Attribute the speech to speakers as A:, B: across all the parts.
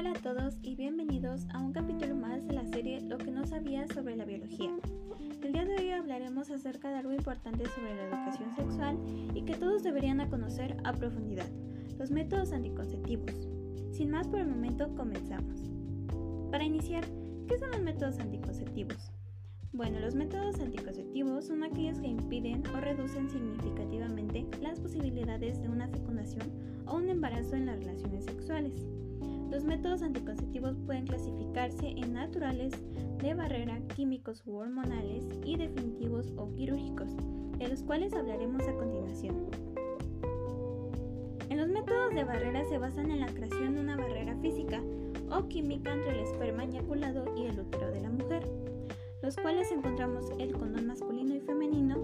A: Hola a todos y bienvenidos a un capítulo más de la serie Lo que no sabías sobre la biología. El día de hoy hablaremos acerca de algo importante sobre la educación sexual y que todos deberían conocer a profundidad, los métodos anticonceptivos. Sin más por el momento, comenzamos. Para iniciar, ¿qué son los métodos anticonceptivos? Bueno, los métodos anticonceptivos son aquellos que impiden o reducen significativamente las posibilidades de una fecundación o un embarazo en las relaciones sexuales. Los métodos anticonceptivos pueden clasificarse en naturales, de barrera, químicos u hormonales y definitivos o quirúrgicos, de los cuales hablaremos a continuación. En los métodos de barrera se basan en la creación de una barrera física o química entre el esperma eyaculado y el útero de la mujer los cuales encontramos el condón masculino y femenino,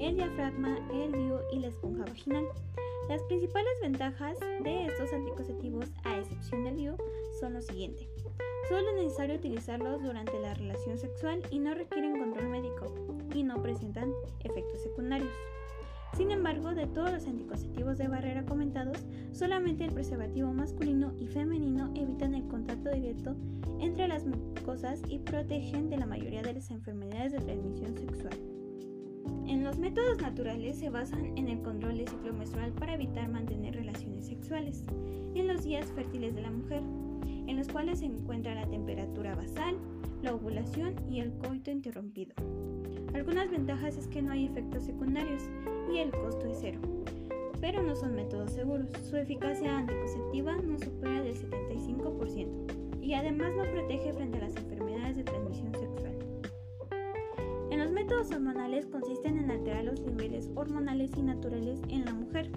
A: el diafragma, el DIU y la esponja vaginal. Las principales ventajas de estos anticonceptivos, a excepción del DIU, son lo siguiente. Solo es necesario utilizarlos durante la relación sexual y no requieren control médico y no presentan efectos secundarios. Sin embargo, de todos los anticonceptivos de barrera comentados, solamente el preservativo masculino y femenino evitan el contacto directo entre las mucosas y protegen de la mayoría de las enfermedades de transmisión sexual. En los métodos naturales se basan en el control del ciclo menstrual para evitar mantener relaciones sexuales en los días fértiles de la mujer, en los cuales se encuentra la temperatura basal, la ovulación y el coito interrumpido. Algunas ventajas es que no hay efectos secundarios y el costo es cero, pero no son métodos seguros. Su eficacia anticonceptiva no supera del 75% y además no protege frente a las métodos hormonales consisten en alterar los niveles hormonales y naturales en la mujer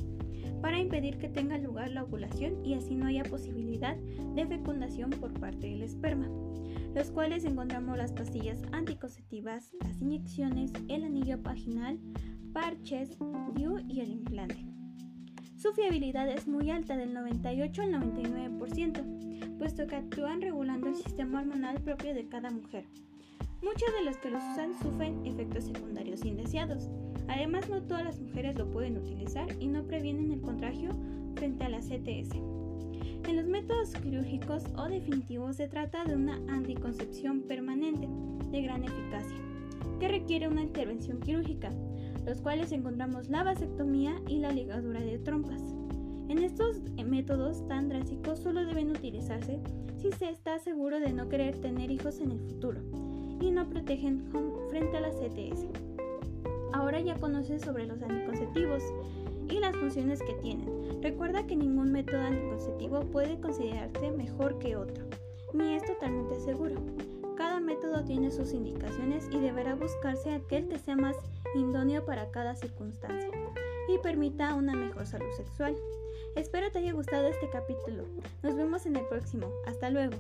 A: para impedir que tenga lugar la ovulación y así no haya posibilidad de fecundación por parte del esperma, los cuales encontramos las pastillas anticonceptivas, las inyecciones, el anillo vaginal, parches, DIU y el implante. Su fiabilidad es muy alta, del 98 al 99%, puesto que actúan regulando el sistema hormonal propio de cada mujer. Muchos de los que los usan sufren efectos secundarios indeseados. Además, no todas las mujeres lo pueden utilizar y no previenen el contagio frente a la CTS. En los métodos quirúrgicos o definitivos se trata de una anticoncepción permanente de gran eficacia, que requiere una intervención quirúrgica, los cuales encontramos la vasectomía y la ligadura de trompas. En estos métodos tan drásticos solo deben utilizarse si se está seguro de no querer tener hijos en el futuro y no protegen frente a la CTS. Ahora ya conoces sobre los anticonceptivos y las funciones que tienen. Recuerda que ningún método anticonceptivo puede considerarse mejor que otro, ni es totalmente seguro. Cada método tiene sus indicaciones y deberá buscarse aquel que sea más idóneo para cada circunstancia y permita una mejor salud sexual. Espero te haya gustado este capítulo. Nos vemos en el próximo. Hasta luego.